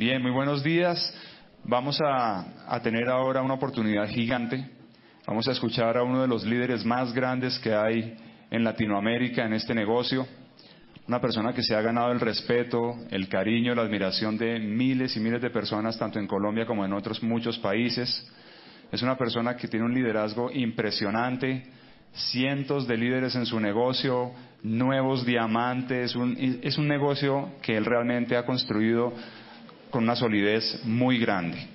Bien, muy buenos días. Vamos a, tener ahora una oportunidad gigante. Vamos a escuchar a uno de los líderes más grandes que hay en Latinoamérica en este negocio. Una persona que se ha ganado el respeto, el cariño, la admiración de miles y miles de personas, tanto en Colombia como en otros muchos países. Es una persona que tiene un liderazgo impresionante, cientos de líderes en su negocio, nuevos diamantes, es un negocio que él realmente ha construido con una solidez muy grande.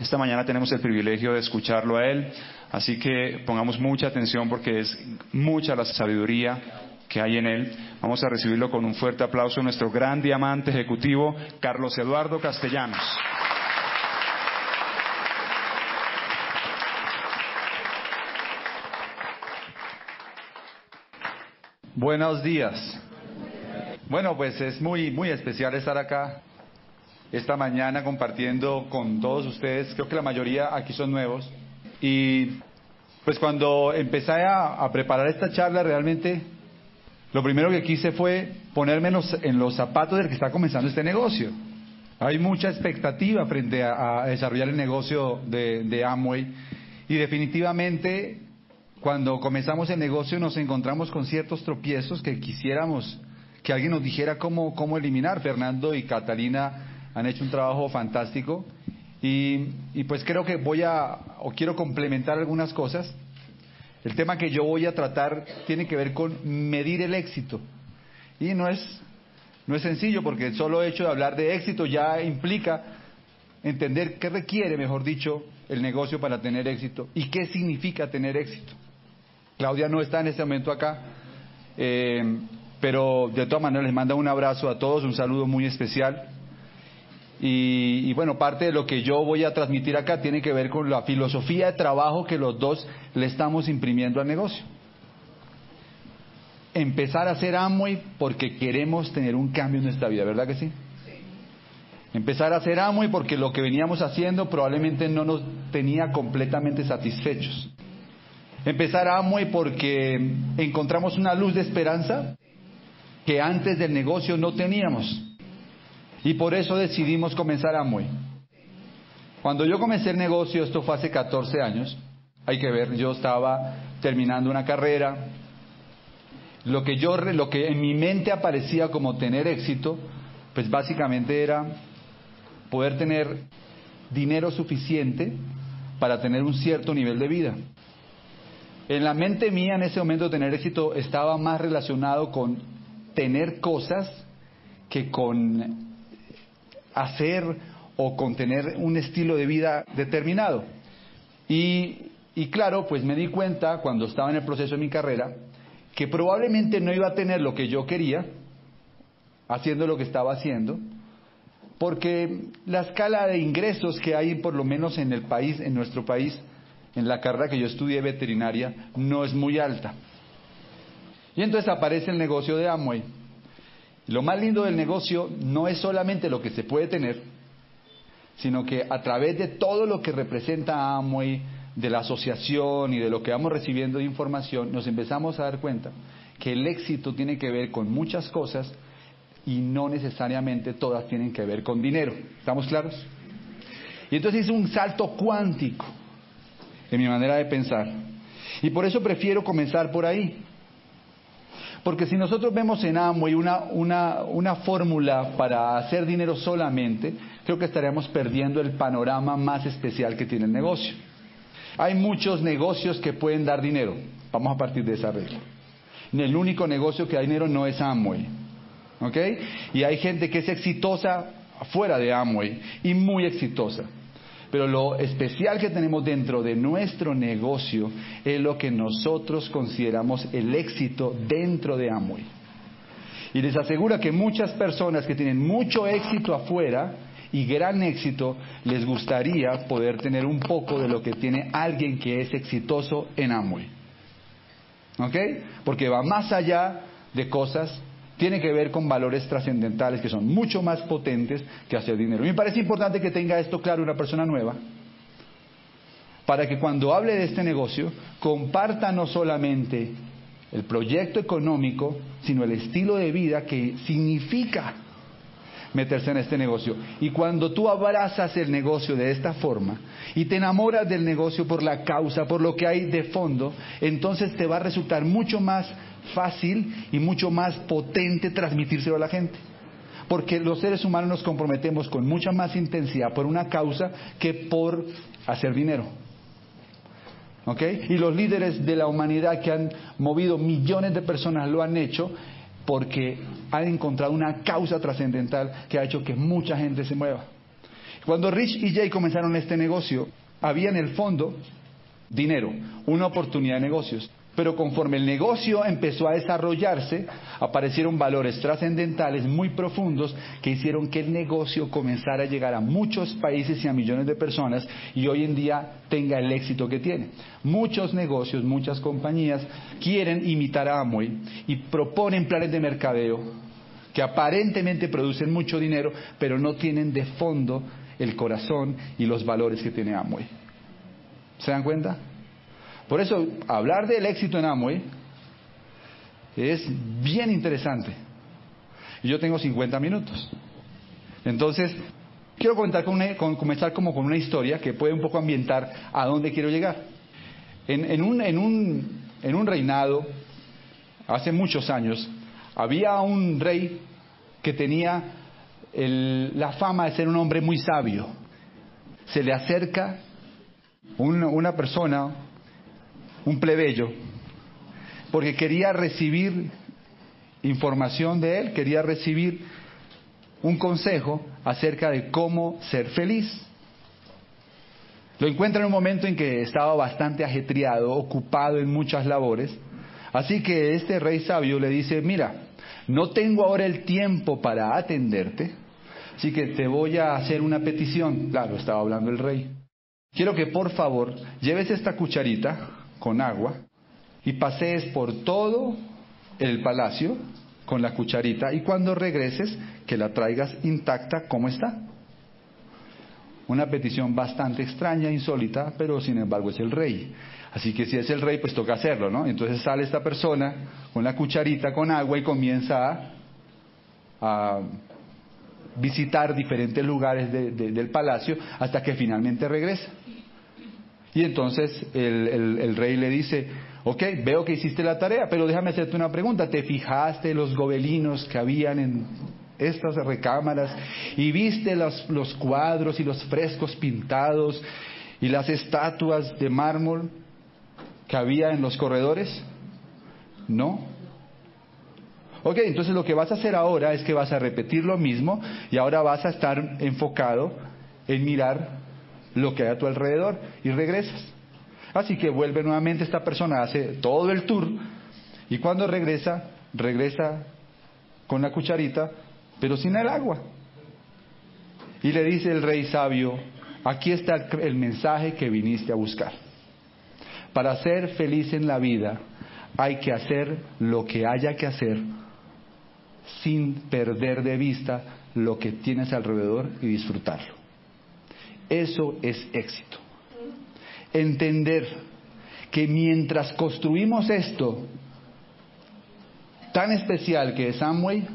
Esta mañana tenemos el privilegio de escucharlo a él, así que pongamos mucha atención porque es mucha la sabiduría que hay en él. Vamos a recibirlo con un fuerte aplauso nuestro gran diamante ejecutivo, Carlos Eduardo Castellanos. Buenos días. Bueno, pues es muy, muy especial estar acá esta mañana compartiendo con todos ustedes. Creo que la mayoría aquí son nuevos. Y pues cuando empecé a, preparar esta charla, realmente lo primero que quise fue ponerme en los, zapatos del que está comenzando este negocio. Hay mucha expectativa frente a, desarrollar el negocio de, de Amway y definitivamente cuando comenzamos el negocio nos encontramos con ciertos tropiezos que quisiéramos que alguien nos dijera cómo, cómo eliminar. Fernando y Catalina han hecho un trabajo fantástico y, pues creo que voy a, o quiero complementar algunas cosas. El tema que yo voy a tratar tiene que ver con medir el éxito. Y no es, no es sencillo porque el solo hecho de hablar de éxito ya implica entender qué requiere, mejor dicho, el negocio para tener éxito y qué significa tener éxito. Claudia no está en este momento acá, eh, pero de todas maneras les manda un abrazo a todos, un saludo muy especial. Y, bueno, parte de lo que yo voy a transmitir acá tiene que ver con la filosofía de trabajo que los dos le estamos imprimiendo al negocio. Empezar a hacer Amway porque queremos tener un cambio en nuestra vida, ¿verdad que sí? Empezar a hacer Amway porque lo que veníamos haciendo probablemente no nos tenía completamente satisfechos. Empezar Amway porque encontramos una luz de esperanza que antes del negocio no teníamos. Y por eso decidimos comenzar Amway. Cuando yo comencé el negocio, esto fue hace 14 años, hay que ver, yo estaba terminando una carrera, lo que yo, lo que en mi mente aparecía como tener éxito, pues básicamente era poder tener dinero suficiente para tener un cierto nivel de vida. En la mente mía en ese momento tener éxito estaba más relacionado con tener cosas que con hacer o contener un estilo de vida determinado. Y, y claro, pues me di cuenta cuando estaba en el proceso de mi carrera que probablemente no iba a tener lo que yo quería haciendo lo que estaba haciendo, porque la escala de ingresos que hay, por lo menos en el país, en nuestro país, en la carrera que yo estudié veterinaria, no es muy alta. Y entonces aparece el negocio de Amway. Lo más lindo del negocio no es solamente lo que se puede tener, sino que a través de todo lo que representa Amway, de la asociación y de lo que vamos recibiendo de información, nos empezamos a dar cuenta que el éxito tiene que ver con muchas cosas y no necesariamente todas tienen que ver con dinero. ¿Estamos claros? Y entonces hice un salto cuántico en mi manera de pensar. Y por eso prefiero comenzar por ahí. Porque si nosotros vemos en Amway una, fórmula para hacer dinero solamente, creo que estaríamos perdiendo el panorama más especial que tiene el negocio. Hay muchos negocios que pueden dar dinero. Vamos a partir de esa regla. El único negocio que da dinero no es Amway. ¿Ok? Y hay gente que es exitosa fuera de Amway y muy exitosa. Pero lo especial que tenemos dentro de nuestro negocio es lo que nosotros consideramos el éxito dentro de Amway. Y les aseguro que muchas personas que tienen mucho éxito afuera y gran éxito, les gustaría poder tener un poco de lo que tiene alguien que es exitoso en Amway. ¿Ok? Porque va más allá de cosas tiene que ver con valores trascendentales que son mucho más potentes que hacer dinero. Me parece importante que tenga esto claro una persona nueva, para que cuando hable de este negocio comparta no solamente el proyecto económico, sino el estilo de vida que significa. meterse en este negocio. Y cuando tú abrazas el negocio de esta forma y te enamoras del negocio por la causa, por lo que hay de fondo, entonces te va a resultar mucho más fácil y mucho más potente transmitírselo a la gente. Porque los seres humanos nos comprometemos con mucha más intensidad por una causa que por hacer dinero. ¿Ok? Y los líderes de la humanidad que han movido millones de personas lo han hecho porque han encontrado una causa trascendental que ha hecho que mucha gente se mueva. Cuando Rich y Jay comenzaron este negocio, había en el fondo dinero, una oportunidad de negocios. Pero conforme el negocio empezó a desarrollarse, aparecieron valores trascendentales muy profundos que hicieron que el negocio comenzara a llegar a muchos países y a millones de personas y hoy en día tenga el éxito que tiene. Muchos negocios, muchas compañías quieren imitar a Amway y proponen planes de mercadeo que aparentemente producen mucho dinero, pero no tienen de fondo el corazón y los valores que tiene Amway. ¿Se dan cuenta? Por eso, hablar del éxito en Amway es bien interesante. Y yo tengo 50 minutos. Entonces, quiero comentar con comenzar como con una historia que puede un poco ambientar a dónde quiero llegar. En, un, en, un, en un reinado, hace muchos años, había un rey que tenía la fama de ser un hombre muy sabio. Se le acerca una persona, un plebeyo, porque quería recibir información de él, quería recibir un consejo acerca de cómo ser feliz. Lo encuentra en un momento en que estaba bastante ajetreado, ocupado en muchas labores. Así que este rey sabio le dice, mira, no tengo ahora el tiempo para atenderte, así que te voy a hacer una petición. Claro, estaba hablando el rey. Quiero que por favor lleves esta cucharita con agua y pasees por todo el palacio con la cucharita y cuando regreses que la traigas intacta como está. Una petición bastante extraña, insólita, pero sin embargo es el rey. Así que si es el rey, pues toca hacerlo, ¿no? Entonces sale esta persona con la cucharita con agua y comienza a, visitar diferentes lugares del palacio hasta que finalmente regresa. Y entonces el, rey le dice, ok, veo que hiciste la tarea, pero déjame hacerte una pregunta. ¿Te fijaste los gobelinos que habían en estas recámaras y viste los, los cuadros y los frescos pintados y las estatuas de mármol que había en los corredores? No. Ok, entonces lo que vas a hacer ahora es que vas a repetir lo mismo y ahora vas a estar enfocado en mirar lo que hay a tu alrededor y regresas. Así que vuelve nuevamente esta persona, hace todo el tour y cuando regresa, regresa con la cucharita, pero sin el agua. Y le dice el rey sabio, aquí está el mensaje que viniste a buscar. Para ser feliz en la vida hay que hacer lo que haya que hacer sin perder de vista lo que tienes alrededor y disfrutarlo. Eso es éxito. Entender que mientras construimos esto tan especial que es Amway,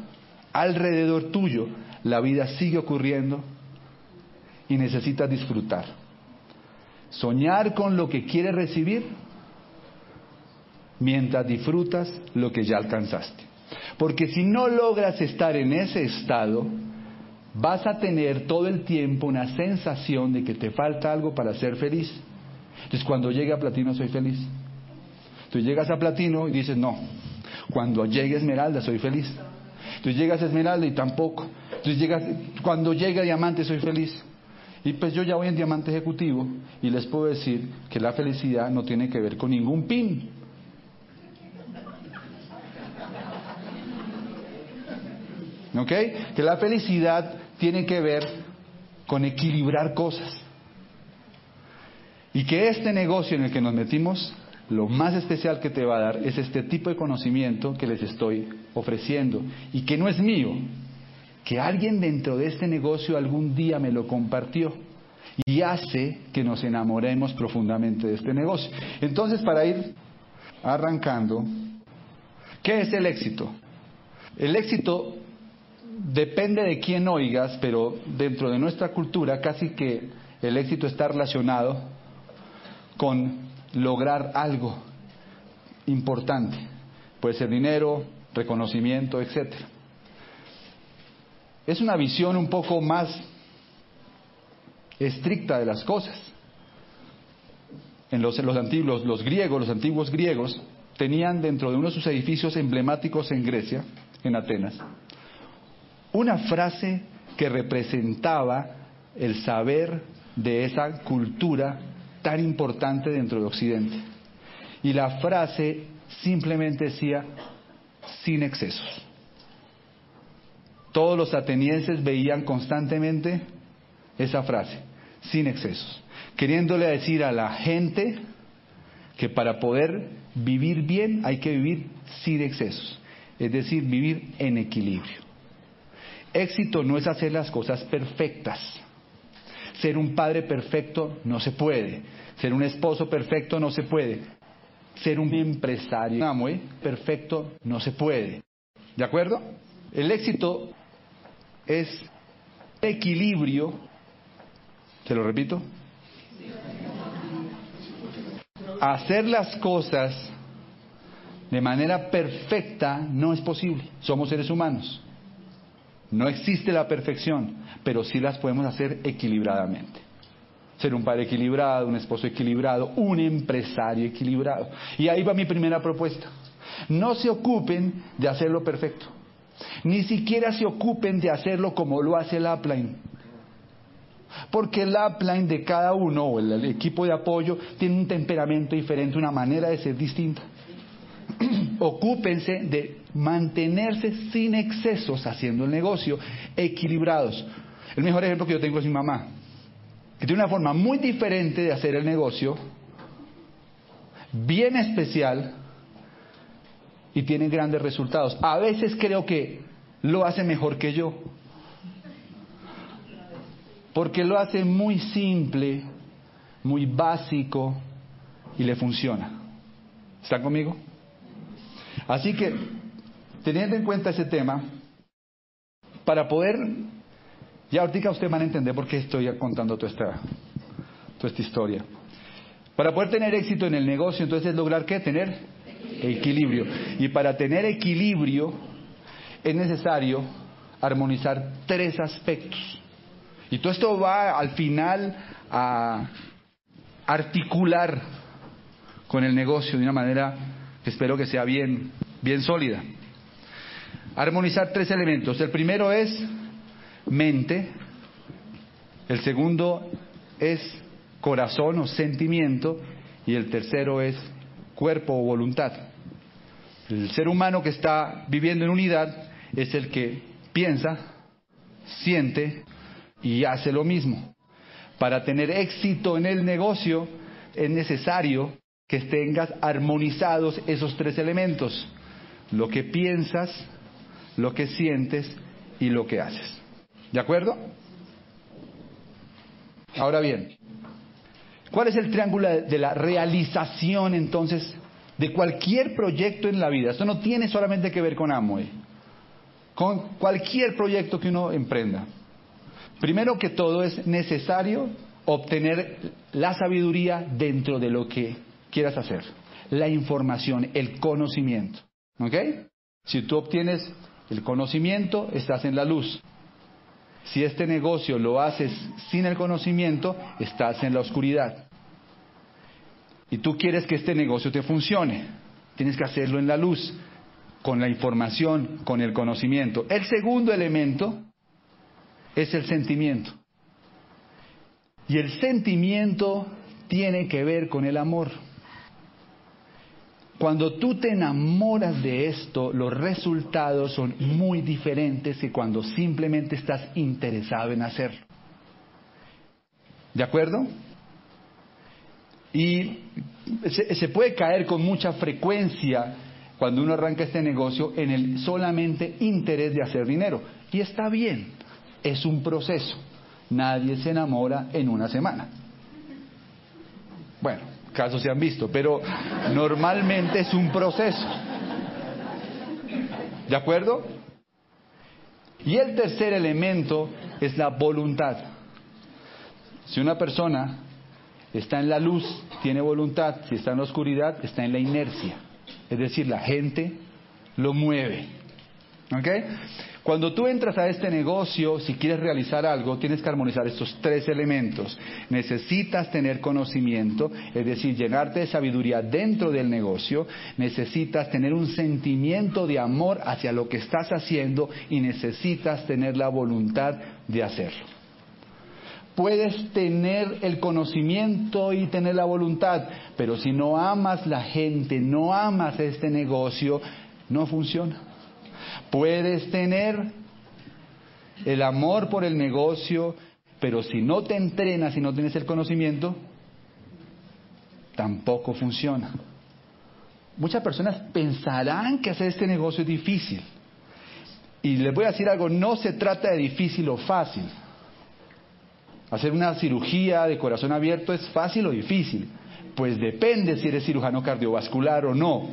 alrededor tuyo la vida sigue ocurriendo y necesitas disfrutar. Soñar con lo que quieres recibir mientras disfrutas lo que ya alcanzaste. Porque si no logras estar en ese estado, vas a tener todo el tiempo una sensación de que te falta algo para ser feliz. Entonces cuando llegue a platino soy feliz. Tú llegas a platino y dices, no, cuando llegue esmeralda soy feliz. Tú llegas a esmeralda y tampoco. Entonces llegas, cuando llegue a diamante soy feliz. Y pues yo ya voy en diamante ejecutivo y les puedo decir que la felicidad no tiene que ver con ningún pin. ¿Ok? Que la felicidad tiene que ver con equilibrar cosas. Y que este negocio en el que nos metimos, lo más especial que te va a dar es este tipo de conocimiento que les estoy ofreciendo y que no es mío, que alguien dentro de este negocio algún día me lo compartió y hace que nos enamoremos profundamente de este negocio. Entonces, para ir arrancando, ¿qué es el éxito? El éxito depende de quién oigas, pero dentro de nuestra cultura casi que el éxito está relacionado con lograr algo importante. Puede ser dinero, reconocimiento, etc. Es una visión un poco más estricta de las cosas. En los, los antiguos, los griegos, los antiguos griegos, tenían dentro de uno de sus edificios emblemáticos en Grecia, en Atenas, una frase que representaba el saber de esa cultura tan importante dentro de Occidente. Y la frase simplemente decía, sin excesos. Todos los atenienses veían constantemente esa frase, sin excesos, queriéndole decir a la gente que para poder vivir bien hay que vivir sin excesos, es decir, vivir en equilibrio. Éxito no es hacer las cosas perfectas. Ser un padre perfecto no se puede. Ser un esposo perfecto no se puede. Ser un empresario perfecto no se puede. ¿De acuerdo? El éxito es equilibrio. ¿Se lo repito? Hacer las cosas de manera perfecta no es posible. Somos seres humanos. No existe la perfección, pero sí las podemos hacer equilibradamente. Ser un padre equilibrado, un esposo equilibrado, un empresario equilibrado. Y ahí va mi primera propuesta. No se ocupen de hacerlo perfecto. Ni siquiera se ocupen de hacerlo como lo hace el upline. Porque el upline de cada uno o el equipo de apoyo tiene un temperamento diferente, una manera de ser distinta. Ocúpense de mantenerse sin excesos haciendo el negocio, equilibrados. El mejor ejemplo que yo tengo es mi mamá, que tiene una forma muy diferente de hacer el negocio, bien especial y tiene grandes resultados. A veces creo que lo hace mejor que yo, porque lo hace muy simple, muy básico y le funciona. ¿Están conmigo? Así que teniendo en cuenta ese tema, para poder, ya ahorita ustedes van a entender por qué estoy contando toda esta, toda esta historia. Para poder tener éxito en el negocio, entonces es lograr qué? Tener equilibrio. Y para tener equilibrio es necesario armonizar tres aspectos. Y todo esto va al final a articular con el negocio de una manera espero que sea bien, bien sólida armonizar tres elementos. El primero es mente, el segundo es corazón o sentimiento y el tercero es cuerpo o voluntad. El ser humano que está viviendo en unidad es el que piensa, siente y hace lo mismo. Para tener éxito en el negocio es necesario que tengas armonizados esos tres elementos. Lo que piensas, lo que sientes y lo que haces. ¿De acuerdo? Ahora bien, ¿cuál es el triángulo de la realización entonces de cualquier proyecto en la vida? Esto no tiene solamente que ver con Amway, con cualquier proyecto que uno emprenda. Primero que todo es necesario obtener la sabiduría dentro de lo que quieras hacer, la información, el conocimiento. ¿Ok? Si tú obtienes el conocimiento, estás en la luz. Si este negocio lo haces sin el conocimiento, estás en la oscuridad. Y tú quieres que este negocio te funcione, tienes que hacerlo en la luz, con la información, con el conocimiento. El segundo elemento es el sentimiento. Y el sentimiento tiene que ver con el amor. Cuando tú te enamoras de esto, los resultados son muy diferentes que cuando simplemente estás interesado en hacerlo. ¿De acuerdo? Y se, puede caer con mucha frecuencia cuando uno arranca este negocio en el solamente interés de hacer dinero. Y está bien, es un proceso. Nadie se enamora en una semana. Casos se han visto, pero normalmente es un proceso. ¿De acuerdo? Y el tercer elemento es la voluntad. Si una persona está en la luz, tiene voluntad, si está en la oscuridad, está en la inercia. Es decir, la gente lo mueve. ¿Ok? Cuando tú entras a este negocio, si quieres realizar algo, tienes que armonizar estos tres elementos. Necesitas tener conocimiento, es decir, llenarte de sabiduría dentro del negocio. Necesitas tener un sentimiento de amor hacia lo que estás haciendo y necesitas tener la voluntad de hacerlo. Puedes tener el conocimiento y tener la voluntad, pero si no amas la gente, no amas este negocio, no funciona. Puedes tener el amor por el negocio, pero si no te entrenas y no tienes el conocimiento, tampoco funciona. Muchas personas pensarán que hacer este negocio es difícil. Y les voy a decir algo, no se trata de difícil o fácil. Hacer una cirugía de corazón abierto es fácil o difícil. Pues depende si eres cirujano cardiovascular o no.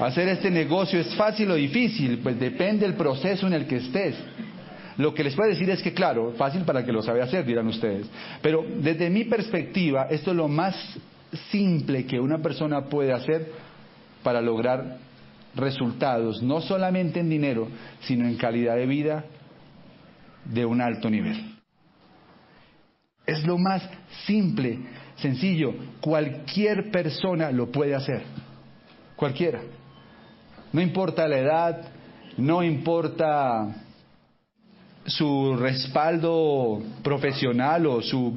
Hacer este negocio es fácil o difícil, pues depende del proceso en el que estés. Lo que les puedo decir es que, claro, fácil para que lo sabe hacer, dirán ustedes. Pero desde mi perspectiva, esto es lo más simple que una persona puede hacer para lograr resultados, no solamente en dinero, sino en calidad de vida de un alto nivel. Es lo más simple, sencillo. Cualquier persona lo puede hacer. Cualquiera. No importa la edad, no importa su respaldo profesional o su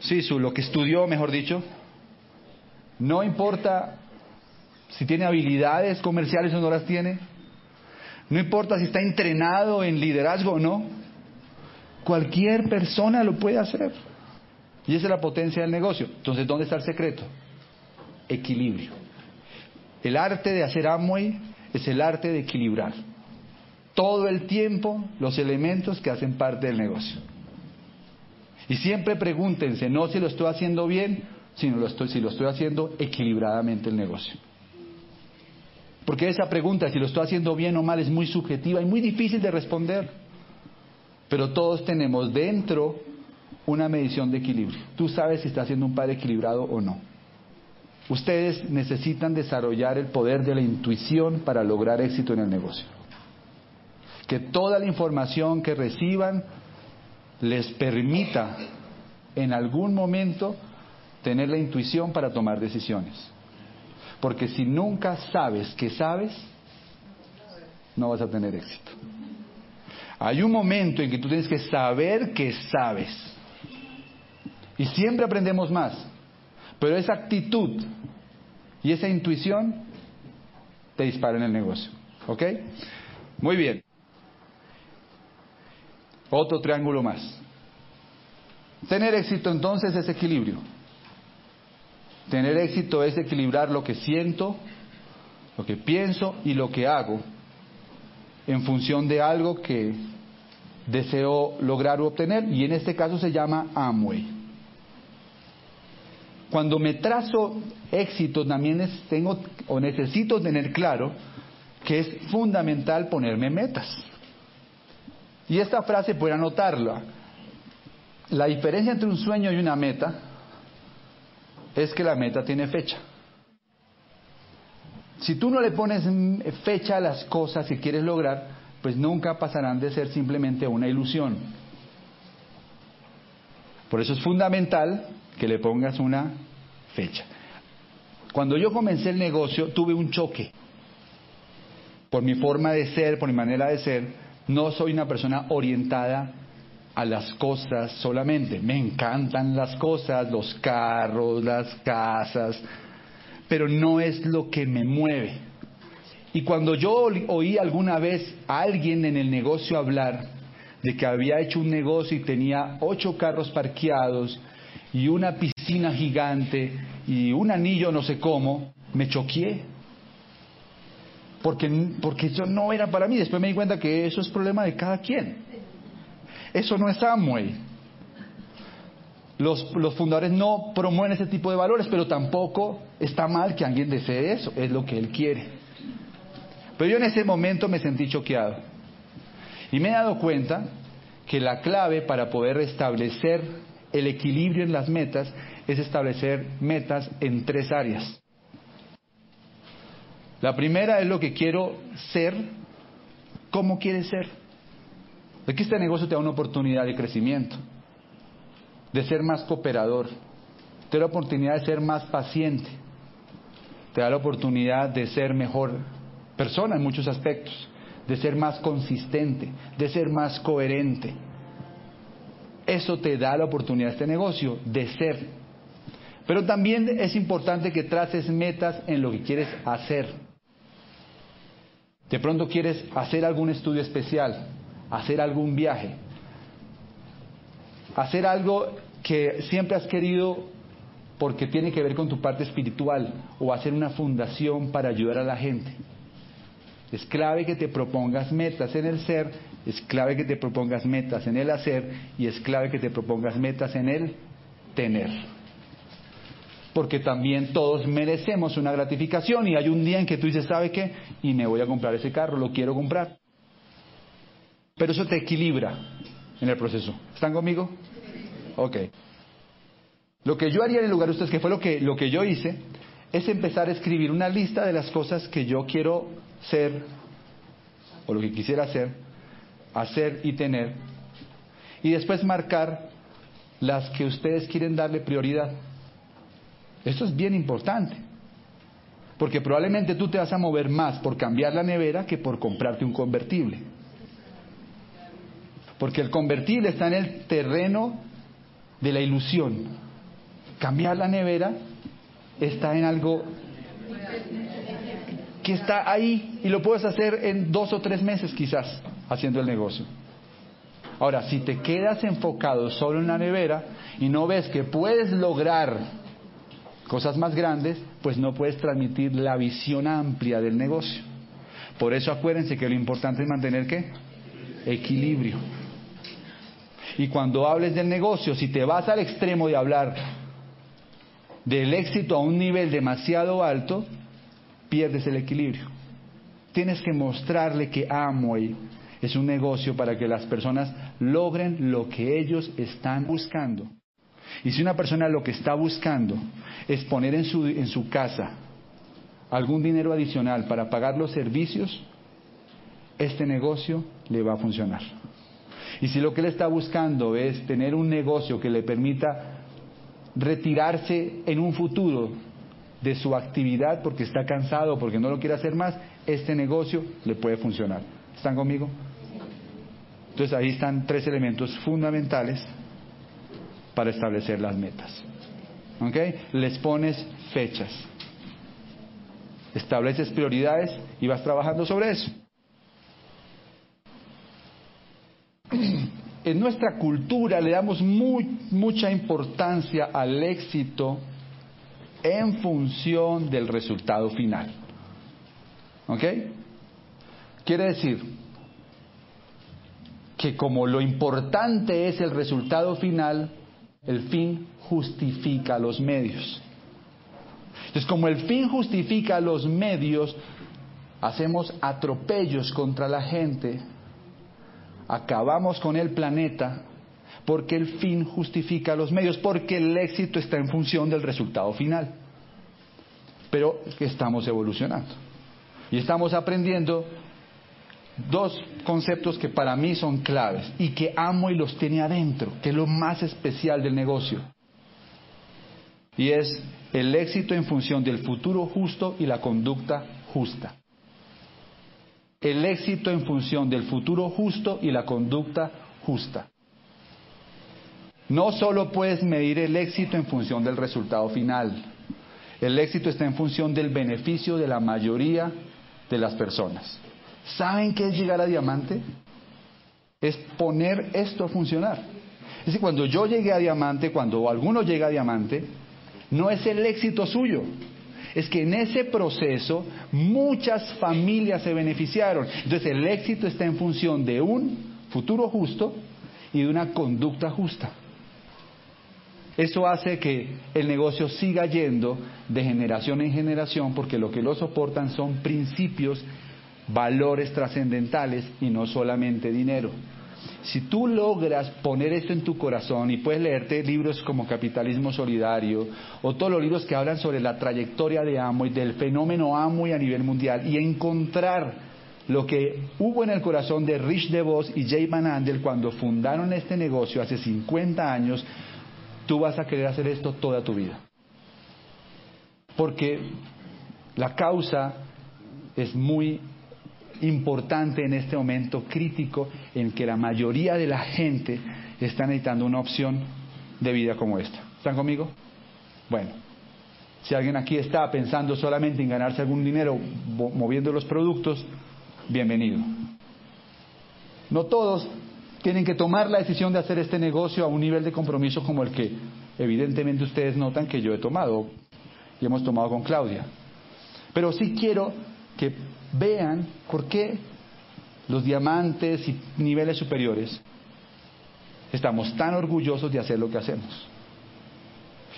sí, su lo que estudió, mejor dicho. No importa si tiene habilidades comerciales o no las tiene. No importa si está entrenado en liderazgo o no. Cualquier persona lo puede hacer. Y esa es la potencia del negocio. Entonces, ¿dónde está el secreto? Equilibrio. El arte de hacer Amway es el arte de equilibrar todo el tiempo los elementos que hacen parte del negocio. Y siempre pregúntense, no si lo estoy haciendo bien, sino lo estoy, si lo estoy haciendo equilibradamente el negocio. Porque esa pregunta, si lo estoy haciendo bien o mal, es muy subjetiva y muy difícil de responder. Pero todos tenemos dentro una medición de equilibrio. Tú sabes si estás haciendo un padre equilibrado o no. Ustedes necesitan desarrollar el poder de la intuición para lograr éxito en el negocio. Que toda la información que reciban les permita en algún momento tener la intuición para tomar decisiones. Porque si nunca sabes que sabes, no vas a tener éxito. Hay un momento en que tú tienes que saber que sabes. Y siempre aprendemos más. Pero esa actitud y esa intuición te dispara en el negocio. ¿Ok? Muy bien. Otro triángulo más. Tener éxito entonces es equilibrio. Tener éxito es equilibrar lo que siento, lo que pienso y lo que hago en función de algo que deseo lograr o obtener y en este caso se llama Amway. Cuando me trazo éxito, también tengo o necesito tener claro que es fundamental ponerme metas. Y esta frase puede anotarla. La diferencia entre un sueño y una meta es que la meta tiene fecha. Si tú no le pones fecha a las cosas que quieres lograr, pues nunca pasarán de ser simplemente una ilusión. Por eso es fundamental que le pongas una fecha. Cuando yo comencé el negocio tuve un choque. Por mi forma de ser, por mi manera de ser, no soy una persona orientada a las cosas solamente. Me encantan las cosas, los carros, las casas, pero no es lo que me mueve. Y cuando yo oí alguna vez a alguien en el negocio hablar de que había hecho un negocio y tenía ocho carros parqueados y una piscina gigante y un anillo no sé cómo, me choqué. Porque, porque eso no era para mí. Después me di cuenta que eso es problema de cada quien. Eso no es Amway. Los, los fundadores no promueven ese tipo de valores, pero tampoco está mal que alguien desee eso. Es lo que él quiere. Pero yo en ese momento me sentí choqueado. Y me he dado cuenta que la clave para poder restablecer el equilibrio en las metas es establecer metas en tres áreas. La primera es lo que quiero ser, cómo quieres ser. Aquí este negocio te da una oportunidad de crecimiento, de ser más cooperador, te da la oportunidad de ser más paciente, te da la oportunidad de ser mejor persona en muchos aspectos, de ser más consistente, de ser más coherente. Eso te da la oportunidad este negocio de ser. Pero también es importante que traces metas en lo que quieres hacer. De pronto quieres hacer algún estudio especial, hacer algún viaje, hacer algo que siempre has querido porque tiene que ver con tu parte espiritual o hacer una fundación para ayudar a la gente. Es clave que te propongas metas en el ser, es clave que te propongas metas en el hacer y es clave que te propongas metas en el tener porque también todos merecemos una gratificación y hay un día en que tú dices, ¿sabe qué? Y me voy a comprar ese carro, lo quiero comprar. Pero eso te equilibra en el proceso. ¿Están conmigo? Ok. Lo que yo haría en el lugar de ustedes, que fue lo que, lo que yo hice, es empezar a escribir una lista de las cosas que yo quiero ser, o lo que quisiera hacer, hacer y tener, y después marcar las que ustedes quieren darle prioridad. Esto es bien importante. Porque probablemente tú te vas a mover más por cambiar la nevera que por comprarte un convertible. Porque el convertible está en el terreno de la ilusión. Cambiar la nevera está en algo que está ahí y lo puedes hacer en dos o tres meses quizás haciendo el negocio. Ahora, si te quedas enfocado solo en la nevera y no ves que puedes lograr cosas más grandes, pues no puedes transmitir la visión amplia del negocio. Por eso acuérdense que lo importante es mantener qué? Equilibrio. Y cuando hables del negocio, si te vas al extremo de hablar del éxito a un nivel demasiado alto, pierdes el equilibrio. Tienes que mostrarle que Amway es un negocio para que las personas logren lo que ellos están buscando. Y si una persona lo que está buscando es poner en su, en su casa algún dinero adicional para pagar los servicios, este negocio le va a funcionar. Y si lo que él está buscando es tener un negocio que le permita retirarse en un futuro de su actividad porque está cansado, porque no lo quiere hacer más, este negocio le puede funcionar. ¿Están conmigo? Entonces ahí están tres elementos fundamentales para establecer las metas. ¿Ok? Les pones fechas. Estableces prioridades y vas trabajando sobre eso. En nuestra cultura le damos mucha importancia al éxito en función del resultado final. ¿Ok? Quiere decir que como lo importante es el resultado final, el fin justifica los medios. Entonces, como el fin justifica los medios, hacemos atropellos contra la gente, acabamos con el planeta, porque el fin justifica los medios, porque el éxito está en función del resultado final. Pero estamos evolucionando y estamos aprendiendo dos conceptos que para mí son claves y que amo y los tiene adentro, que es lo más especial del negocio. Y es el éxito en función del futuro justo y la conducta justa. El éxito en función del futuro justo y la conducta justa. No solo puedes medir el éxito en función del resultado final. El éxito está en función del beneficio de la mayoría de las personas. ¿Saben qué es llegar a diamante? Es poner esto a funcionar. Es decir, cuando yo llegué a diamante, cuando alguno llega a diamante, no es el éxito suyo. Es que en ese proceso muchas familias se beneficiaron. Entonces el éxito está en función de un futuro justo y de una conducta justa. Eso hace que el negocio siga yendo de generación en generación porque lo que lo soportan son principios valores trascendentales y no solamente dinero. Si tú logras poner esto en tu corazón y puedes leerte libros como Capitalismo Solidario o todos los libros que hablan sobre la trayectoria de Amway, del fenómeno Amway a nivel mundial y encontrar lo que hubo en el corazón de Rich DeVos y Jay Van Andel cuando fundaron este negocio hace 50 años, tú vas a querer hacer esto toda tu vida. Porque la causa es muy importante en este momento crítico en que la mayoría de la gente está necesitando una opción de vida como esta. ¿Están conmigo? Bueno, si alguien aquí está pensando solamente en ganarse algún dinero moviendo los productos, bienvenido. No todos tienen que tomar la decisión de hacer este negocio a un nivel de compromiso como el que evidentemente ustedes notan que yo he tomado y hemos tomado con Claudia. Pero sí quiero que vean por qué los diamantes y niveles superiores estamos tan orgullosos de hacer lo que hacemos.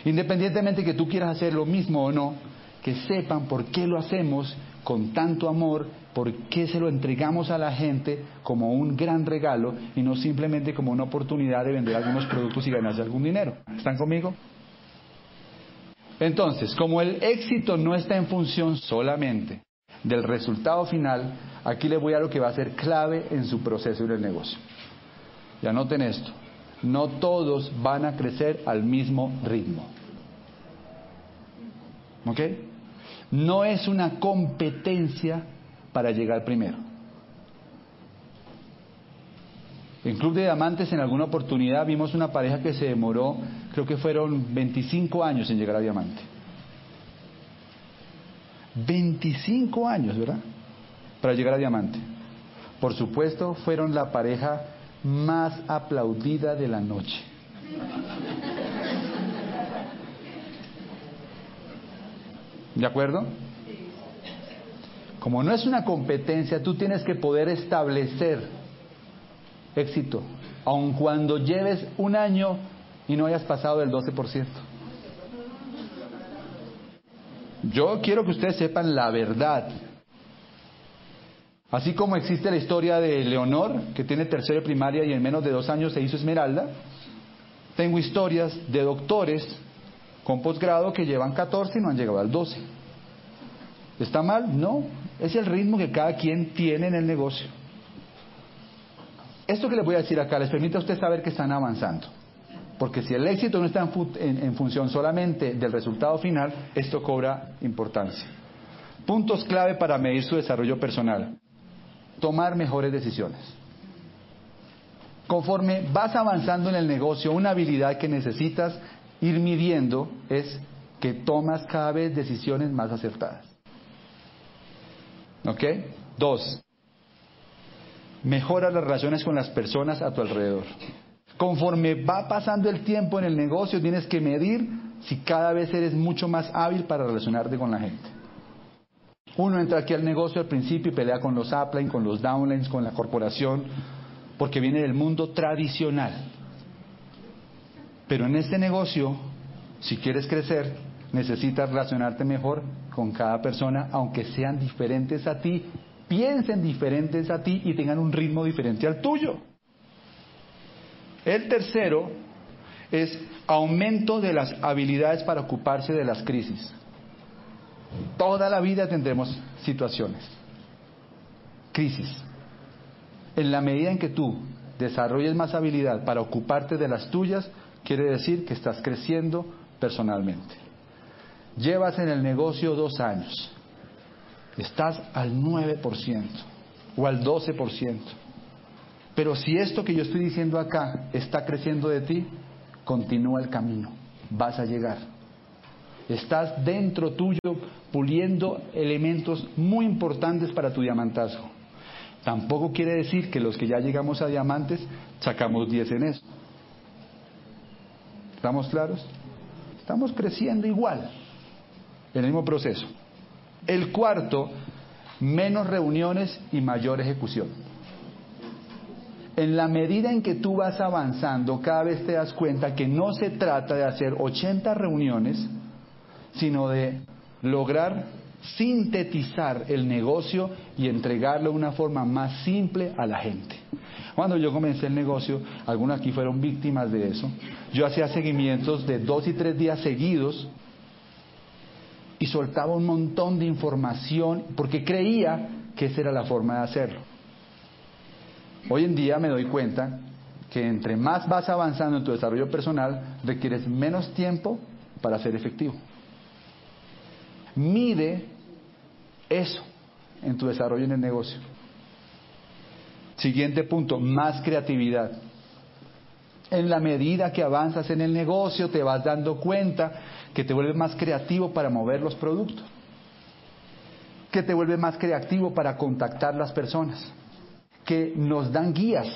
Independientemente que tú quieras hacer lo mismo o no, que sepan por qué lo hacemos con tanto amor, por qué se lo entregamos a la gente como un gran regalo y no simplemente como una oportunidad de vender algunos productos y ganarse algún dinero. ¿Están conmigo? Entonces, como el éxito no está en función solamente del resultado final, aquí le voy a lo que va a ser clave en su proceso en el negocio. Y anoten esto, no todos van a crecer al mismo ritmo. ¿Ok? No es una competencia para llegar primero. En Club de Diamantes en alguna oportunidad vimos una pareja que se demoró, creo que fueron 25 años en llegar a Diamante. 25 años, ¿verdad? Para llegar a diamante. Por supuesto, fueron la pareja más aplaudida de la noche. ¿De acuerdo? Como no es una competencia, tú tienes que poder establecer éxito, aun cuando lleves un año y no hayas pasado del 12%. Yo quiero que ustedes sepan la verdad. Así como existe la historia de Leonor, que tiene tercero de primaria y en menos de dos años se hizo esmeralda, tengo historias de doctores con posgrado que llevan 14 y no han llegado al 12. ¿Está mal? No. Es el ritmo que cada quien tiene en el negocio. Esto que les voy a decir acá les permite a usted saber que están avanzando. Porque si el éxito no está en, función solamente del resultado final, esto cobra importancia. Puntos clave para medir su desarrollo personal. Tomar mejores decisiones. Conforme vas avanzando en el negocio, una habilidad que necesitas ir midiendo es que tomas cada vez decisiones más acertadas. ¿Ok? Dos, mejora las relaciones con las personas a tu alrededor. Conforme va pasando el tiempo en el negocio, tienes que medir si cada vez eres mucho más hábil para relacionarte con la gente. Uno entra aquí al negocio al principio y pelea con los upline, con los downlines, con la corporación, porque viene del mundo tradicional. Pero en este negocio, si quieres crecer, necesitas relacionarte mejor con cada persona, aunque sean diferentes a ti, piensen diferentes a ti y tengan un ritmo diferente al tuyo. El tercero es aumento de las habilidades para ocuparse de las crisis. Toda la vida tendremos situaciones, crisis. En la medida en que tú desarrolles más habilidad para ocuparte de las tuyas, quiere decir que estás creciendo personalmente. Llevas en el negocio dos años, estás al 9% o al 12%. Pero si esto que yo estoy diciendo acá está creciendo de ti, continúa el camino, vas a llegar. Estás dentro tuyo puliendo elementos muy importantes para tu diamantazo. Tampoco quiere decir que los que ya llegamos a diamantes sacamos 10 en eso. ¿Estamos claros? Estamos creciendo igual, en el mismo proceso. El cuarto, menos reuniones y mayor ejecución en la medida en que tú vas avanzando, cada vez te das cuenta que no se trata de hacer 80 reuniones, sino de lograr sintetizar el negocio y entregarlo de una forma más simple a la gente. Cuando yo comencé el negocio, algunos aquí fueron víctimas de eso, yo hacía seguimientos de dos y tres días seguidos y soltaba un montón de información porque creía que esa era la forma de hacerlo. Hoy en día me doy cuenta que entre más vas avanzando en tu desarrollo personal, requieres menos tiempo para ser efectivo. Mide eso en tu desarrollo en el negocio. Siguiente punto, más creatividad. En la medida que avanzas en el negocio, te vas dando cuenta que te vuelves más creativo para mover los productos, que te vuelve más creativo para contactar las personas, que nos dan guías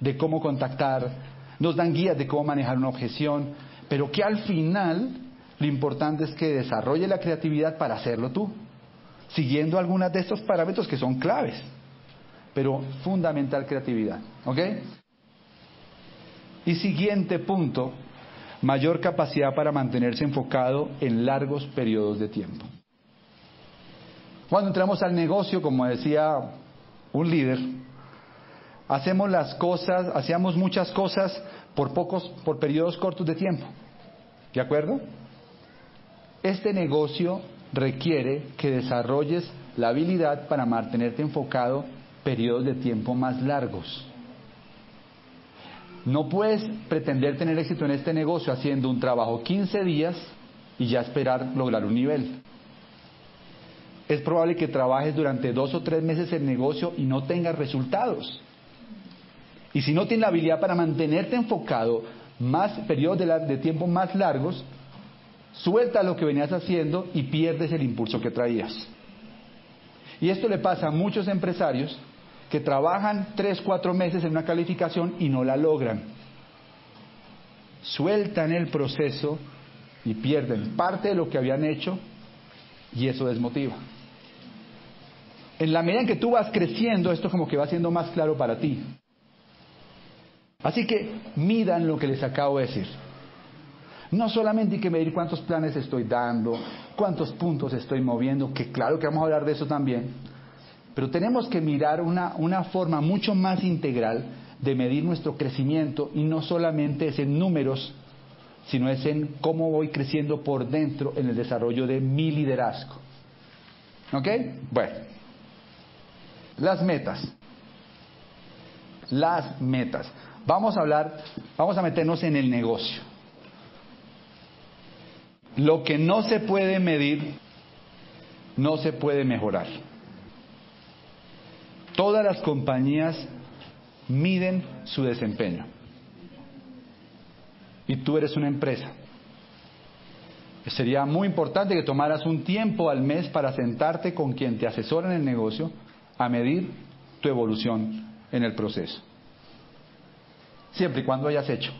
de cómo contactar, nos dan guías de cómo manejar una objeción, pero que al final lo importante es que desarrolle la creatividad para hacerlo tú, siguiendo algunos de estos parámetros que son claves, pero fundamental creatividad. ¿Ok? Y siguiente punto, mayor capacidad para mantenerse enfocado en largos periodos de tiempo. Cuando entramos al negocio, como decía un líder, hacemos las cosas, hacíamos muchas cosas por pocos, por periodos cortos de tiempo. ¿De acuerdo? Este negocio requiere que desarrolles la habilidad para mantenerte enfocado periodos de tiempo más largos. No puedes pretender tener éxito en este negocio haciendo un trabajo 15 días y ya esperar lograr un nivel. Es probable que trabajes durante dos o tres meses el negocio y no tengas resultados. Y si no tienes la habilidad para mantenerte enfocado más periodos de, de tiempo más largos, suelta lo que venías haciendo y pierdes el impulso que traías. Y esto le pasa a muchos empresarios que trabajan tres, cuatro meses en una calificación y no la logran. Sueltan el proceso y pierden parte de lo que habían hecho y eso desmotiva. En la medida en que tú vas creciendo, esto como que va siendo más claro para ti. Así que midan lo que les acabo de decir. No solamente hay que medir cuántos planes estoy dando, cuántos puntos estoy moviendo, que claro que vamos a hablar de eso también, pero tenemos que mirar una, una forma mucho más integral de medir nuestro crecimiento y no solamente es en números, sino es en cómo voy creciendo por dentro en el desarrollo de mi liderazgo. ¿Ok? Bueno, las metas. Las metas. Vamos a hablar, vamos a meternos en el negocio. Lo que no se puede medir, no se puede mejorar. Todas las compañías miden su desempeño. Y tú eres una empresa. Sería muy importante que tomaras un tiempo al mes para sentarte con quien te asesora en el negocio a medir tu evolución en el proceso. Siempre y cuando hayas hecho.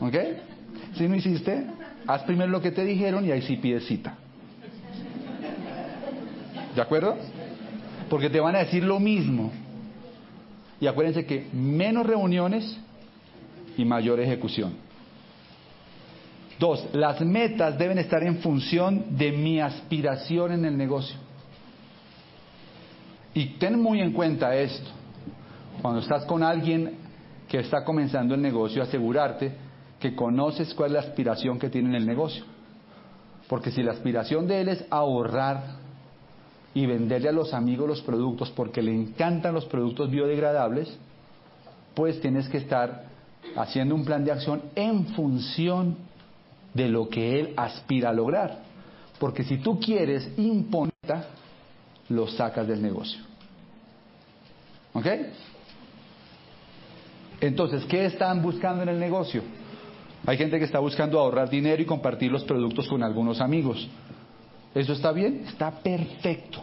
¿Ok? Si no hiciste, haz primero lo que te dijeron y ahí sí pides cita. ¿De acuerdo? porque te van a decir lo mismo. Y acuérdense que menos reuniones y mayor ejecución. Dos, las metas deben estar en función de mi aspiración en el negocio. Y ten muy en cuenta esto. Cuando estás con alguien que está comenzando el negocio, asegurarte que conoces cuál es la aspiración que tiene en el negocio. Porque si la aspiración de él es ahorrar y venderle a los amigos los productos porque le encantan los productos biodegradables, pues tienes que estar haciendo un plan de acción en función de lo que él aspira a lograr. Porque si tú quieres imponer, lo sacas del negocio. ¿Ok? Entonces, ¿qué están buscando en el negocio? Hay gente que está buscando ahorrar dinero y compartir los productos con algunos amigos. ¿Eso está bien? Está perfecto.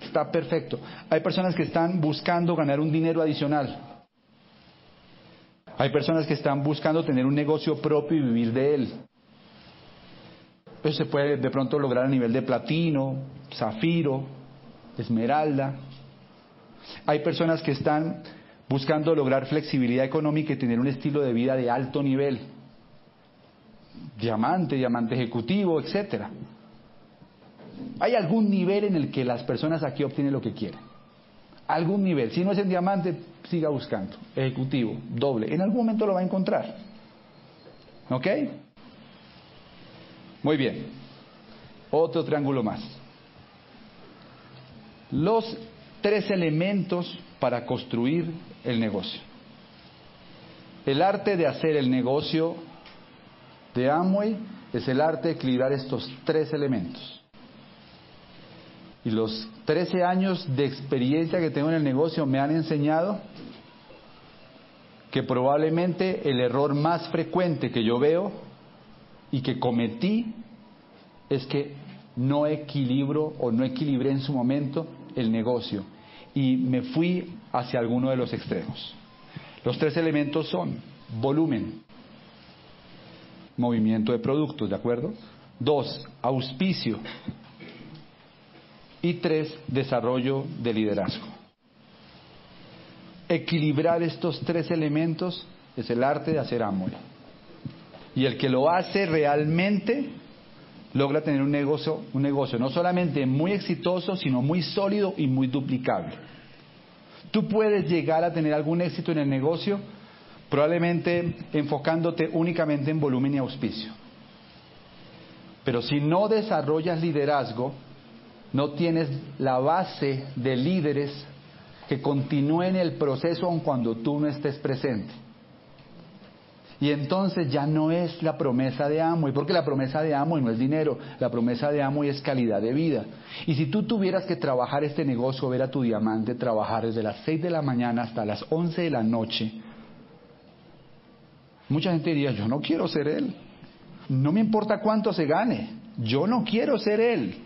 Está perfecto. Hay personas que están buscando ganar un dinero adicional. Hay personas que están buscando tener un negocio propio y vivir de él. Eso se puede de pronto lograr a nivel de platino, zafiro, esmeralda. Hay personas que están buscando lograr flexibilidad económica y tener un estilo de vida de alto nivel. Diamante, diamante ejecutivo, etcétera. Hay algún nivel en el que las personas aquí obtienen lo que quieren. Algún nivel. Si no es en diamante, siga buscando. Ejecutivo, doble. En algún momento lo va a encontrar. ¿Ok? Muy bien. Otro triángulo más. Los tres elementos para construir el negocio. El arte de hacer el negocio de Amway es el arte de equilibrar estos tres elementos. Y los 13 años de experiencia que tengo en el negocio me han enseñado que probablemente el error más frecuente que yo veo y que cometí es que no equilibro o no equilibré en su momento el negocio y me fui hacia alguno de los extremos. Los tres elementos son volumen, movimiento de productos, ¿de acuerdo? Dos, auspicio. Y tres, desarrollo de liderazgo. Equilibrar estos tres elementos es el arte de hacer amor. Y el que lo hace realmente logra tener un negocio, un negocio no solamente muy exitoso, sino muy sólido y muy duplicable. Tú puedes llegar a tener algún éxito en el negocio probablemente enfocándote únicamente en volumen y auspicio. Pero si no desarrollas liderazgo, no tienes la base de líderes que continúen el proceso aun cuando tú no estés presente. Y entonces ya no es la promesa de amo, y porque la promesa de amo no es dinero, la promesa de amo es calidad de vida. Y si tú tuvieras que trabajar este negocio, ver a tu diamante trabajar desde las 6 de la mañana hasta las 11 de la noche, mucha gente diría, yo no quiero ser él. No me importa cuánto se gane, yo no quiero ser él.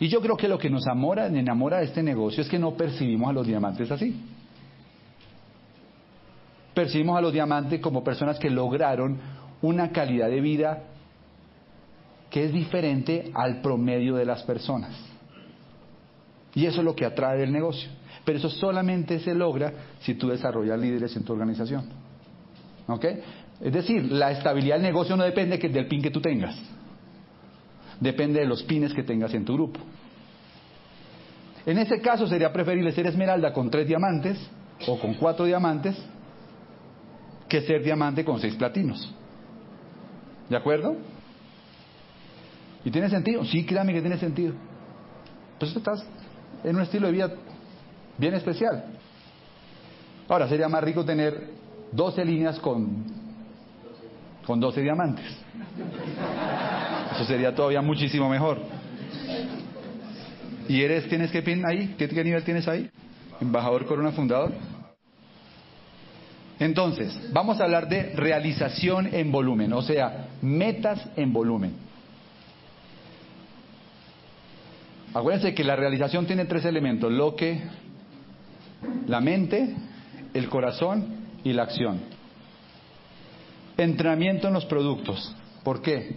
Y yo creo que lo que nos amora, enamora de este negocio es que no percibimos a los diamantes así percibimos a los diamantes como personas que lograron una calidad de vida que es diferente al promedio de las personas. Y eso es lo que atrae del negocio. Pero eso solamente se logra si tú desarrollas líderes en tu organización. ¿Ok? Es decir, la estabilidad del negocio no depende del pin que tú tengas. Depende de los pines que tengas en tu grupo. En ese caso sería preferible ser esmeralda con tres diamantes o con cuatro diamantes que ser diamante con seis platinos. ¿De acuerdo? ¿Y tiene sentido? Sí, créame que tiene sentido. Pues estás en un estilo de vida bien especial. Ahora, sería más rico tener 12 líneas con, con 12 diamantes. Eso sería todavía muchísimo mejor. ¿Y eres, tienes qué pin ahí? ¿Qué, qué nivel tienes ahí? Embajador Corona Fundador. Entonces, vamos a hablar de realización en volumen, o sea, metas en volumen. Acuérdense que la realización tiene tres elementos, lo que, la mente, el corazón y la acción. Entrenamiento en los productos. ¿Por qué?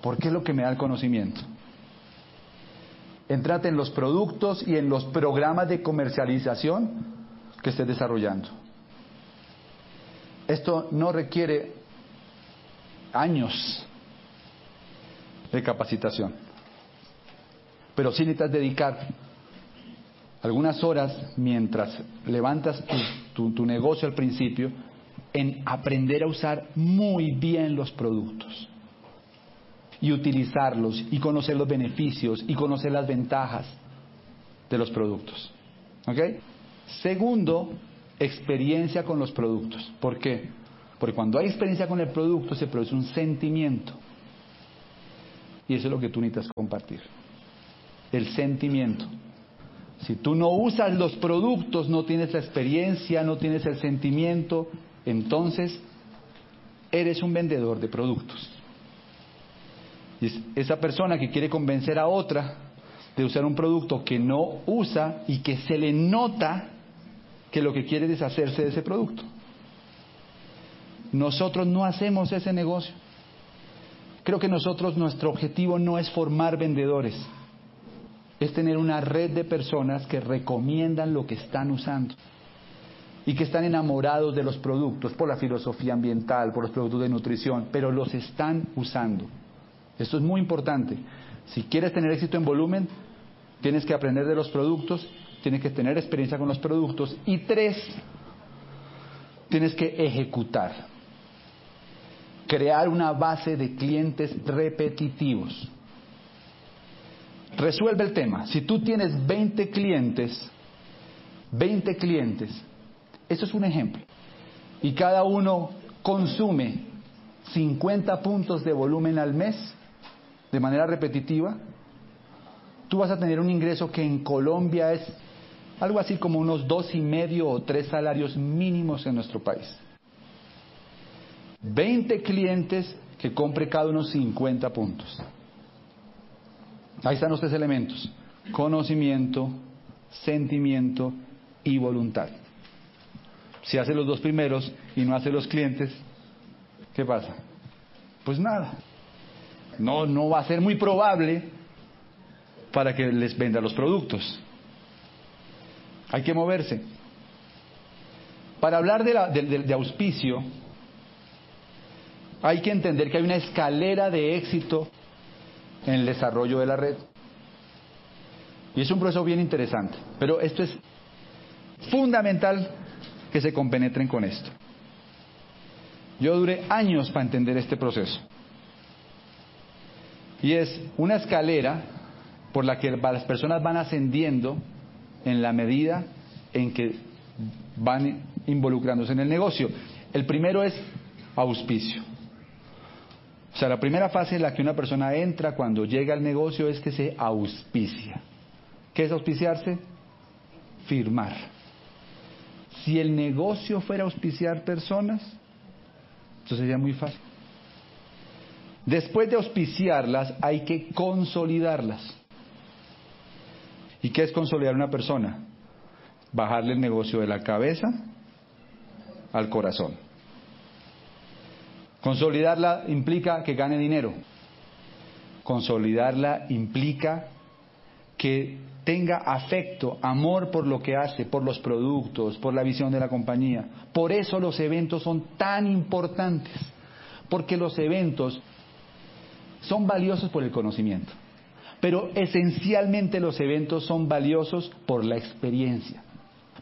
Porque es lo que me da el conocimiento. Entrate en los productos y en los programas de comercialización que estés desarrollando. Esto no requiere años de capacitación, pero sí necesitas dedicar algunas horas mientras levantas tu, negocio al principio en aprender a usar muy bien los productos y utilizarlos y conocer los beneficios y conocer las ventajas de los productos. ¿Ok? Segundo, experiencia con los productos. ¿Por qué? Porque cuando hay experiencia con el producto se produce un sentimiento. Y eso es lo que tú necesitas compartir. El sentimiento. Si tú no usas los productos, no tienes la experiencia, no tienes el sentimiento, entonces eres un vendedor de productos. Y esa persona que quiere convencer a otra de usar un producto que no usa y que se le nota que lo que quiere es deshacerse de ese producto. Nosotros no hacemos ese negocio. Creo que nosotros, nuestro objetivo no es formar vendedores, es tener una red de personas que recomiendan lo que están usando y que están enamorados de los productos por la filosofía ambiental, por los productos de nutrición, pero los están usando. Esto es muy importante. Si quieres tener éxito en volumen, tienes que aprender de los productos, tienes que tener experiencia con los productos. Y tres, tienes que ejecutar. Crear una base de clientes repetitivos. Resuelve el tema. Si tú tienes 20 clientes, 20 clientes, eso es un ejemplo, y cada uno consume 50 puntos de volumen al mes de manera repetitiva, tú vas a tener un ingreso que en Colombia es algo así como unos dos y medio o tres salarios mínimos en nuestro país. 20 clientes que compre cada uno 50 puntos. Ahí están los tres elementos. Conocimiento, sentimiento y voluntad. Si hace los dos primeros y no hace los clientes, ¿qué pasa? Pues nada. No, no va a ser muy probable para que les venda los productos. Hay que moverse. Para hablar de, la, de, auspicio, hay que entender que hay una escalera de éxito en el desarrollo de la red. Y es un proceso bien interesante. Pero esto es fundamental que se compenetren con esto. Yo duré años para entender este proceso. Y es una escalera por la que las personas van ascendiendo en la medida en que van involucrándose en el negocio. El primero es auspicio. O sea, la primera fase en la que una persona entra cuando llega al negocio es que se auspicia. ¿Qué es auspiciarse? Firmar. Si el negocio fuera auspiciar personas, eso sería muy fácil. Después de auspiciarlas, hay que consolidarlas. ¿Y qué es consolidar una persona? Bajarle el negocio de la cabeza al corazón. Consolidarla implica que gane dinero. Consolidarla implica que tenga afecto, amor por lo que hace, por los productos, por la visión de la compañía. Por eso los eventos son tan importantes, porque los eventos son valiosos por el conocimiento, pero esencialmente los eventos son valiosos por la experiencia,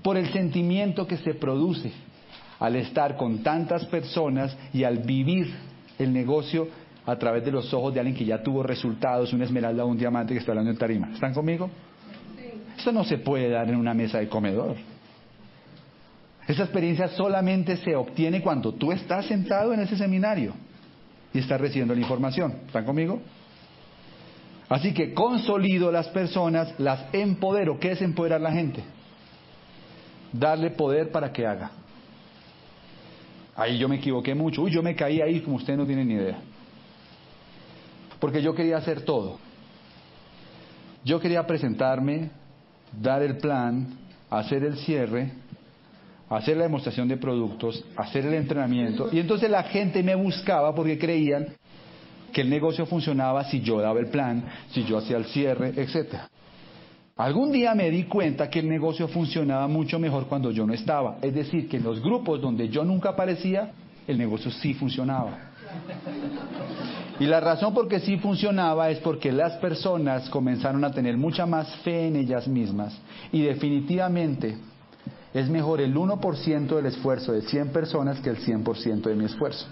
por el sentimiento que se produce al estar con tantas personas y al vivir el negocio a través de los ojos de alguien que ya tuvo resultados, una esmeralda o un diamante que está hablando en tarima. ¿Están conmigo? Eso no se puede dar en una mesa de comedor. Esa experiencia solamente se obtiene cuando tú estás sentado en ese seminario y estás recibiendo la información. ¿Están conmigo? Así que consolido las personas, las empodero. ¿Qué es empoderar a la gente? Darle poder para que haga. Ahí yo me equivoqué mucho. Uy, yo me caí ahí como ustedes no tienen ni idea. Porque yo quería hacer todo. Yo quería presentarme, dar el plan, hacer el cierre, hacer la demostración de productos, hacer el entrenamiento. Y entonces la gente me buscaba porque creían que el negocio funcionaba si yo daba el plan, si yo hacía el cierre, etcétera. Algún día me di cuenta que el negocio funcionaba mucho mejor cuando yo no estaba. Es decir, que en los grupos donde yo nunca aparecía, el negocio sí funcionaba. Y la razón por qué sí funcionaba es porque las personas comenzaron a tener mucha más fe en ellas mismas. Y definitivamente es mejor el 1% del esfuerzo de 100 personas que el 100% de mi esfuerzo.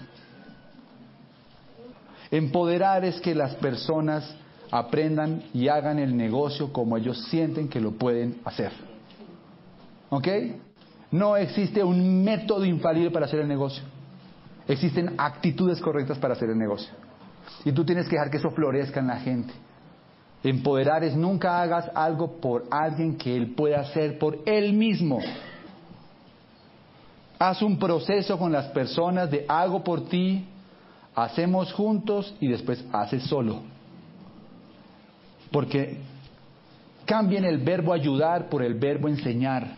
Empoderar es que las personas aprendan y hagan el negocio como ellos sienten que lo pueden hacer. ¿Ok? No existe un método infalible para hacer el negocio. Existen actitudes correctas para hacer el negocio. Y tú tienes que dejar que eso florezca en la gente. Empoderar es nunca hagas algo por alguien que él pueda hacer por él mismo. Haz un proceso con las personas de hago por ti, hacemos juntos y después haces solo. Porque cambien el verbo ayudar por el verbo enseñar.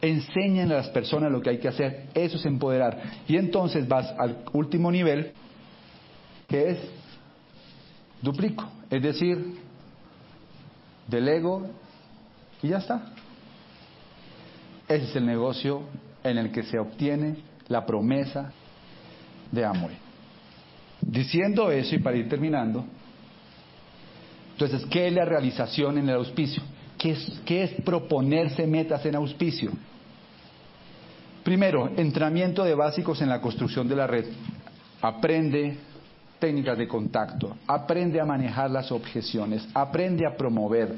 Enseñen a las personas lo que hay que hacer. Eso es empoderar. Y entonces vas al último nivel, que es duplico. Es decir, delego y ya está. Ese es el negocio en el que se obtiene la promesa de Amway. Diciendo eso y para ir terminando, Entonces, ¿qué es la realización en el auspicio? ¿Qué es, qué es proponerse metas en auspicio? Primero, entrenamiento de básicos en la construcción de la red. Aprende técnicas de contacto, aprende a manejar las objeciones, aprende a promover,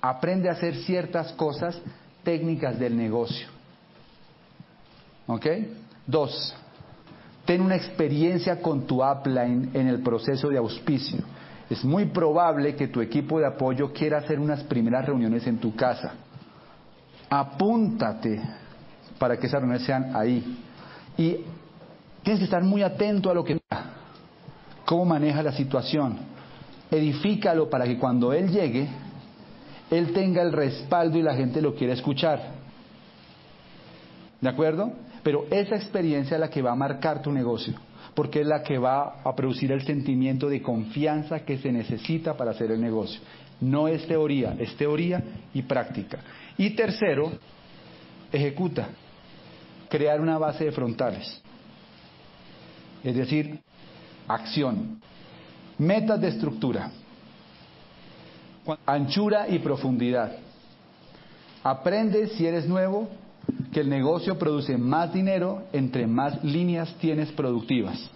aprende a hacer ciertas cosas técnicas del negocio. ¿Ok? Dos, ten una experiencia con tu upline en el proceso de auspicio. Es muy probable que tu equipo de apoyo quiera hacer unas primeras reuniones en tu casa. Apúntate para que esas reuniones sean ahí. Y tienes que estar muy atento a lo que cómo maneja la situación. Edifícalo para que cuando él llegue, él tenga el respaldo y la gente lo quiera escuchar. ¿De acuerdo? Pero esa experiencia es la que va a marcar tu negocio, porque es la que va a producir el sentimiento de confianza que se necesita para hacer el negocio. No es teoría, es teoría y práctica. Y tercero, ejecuta. Crear una base de frontales. Es decir, acción. Metas de estructura. Anchura y profundidad. Aprende si eres nuevo que el negocio produce más dinero entre más líneas tienes productivas.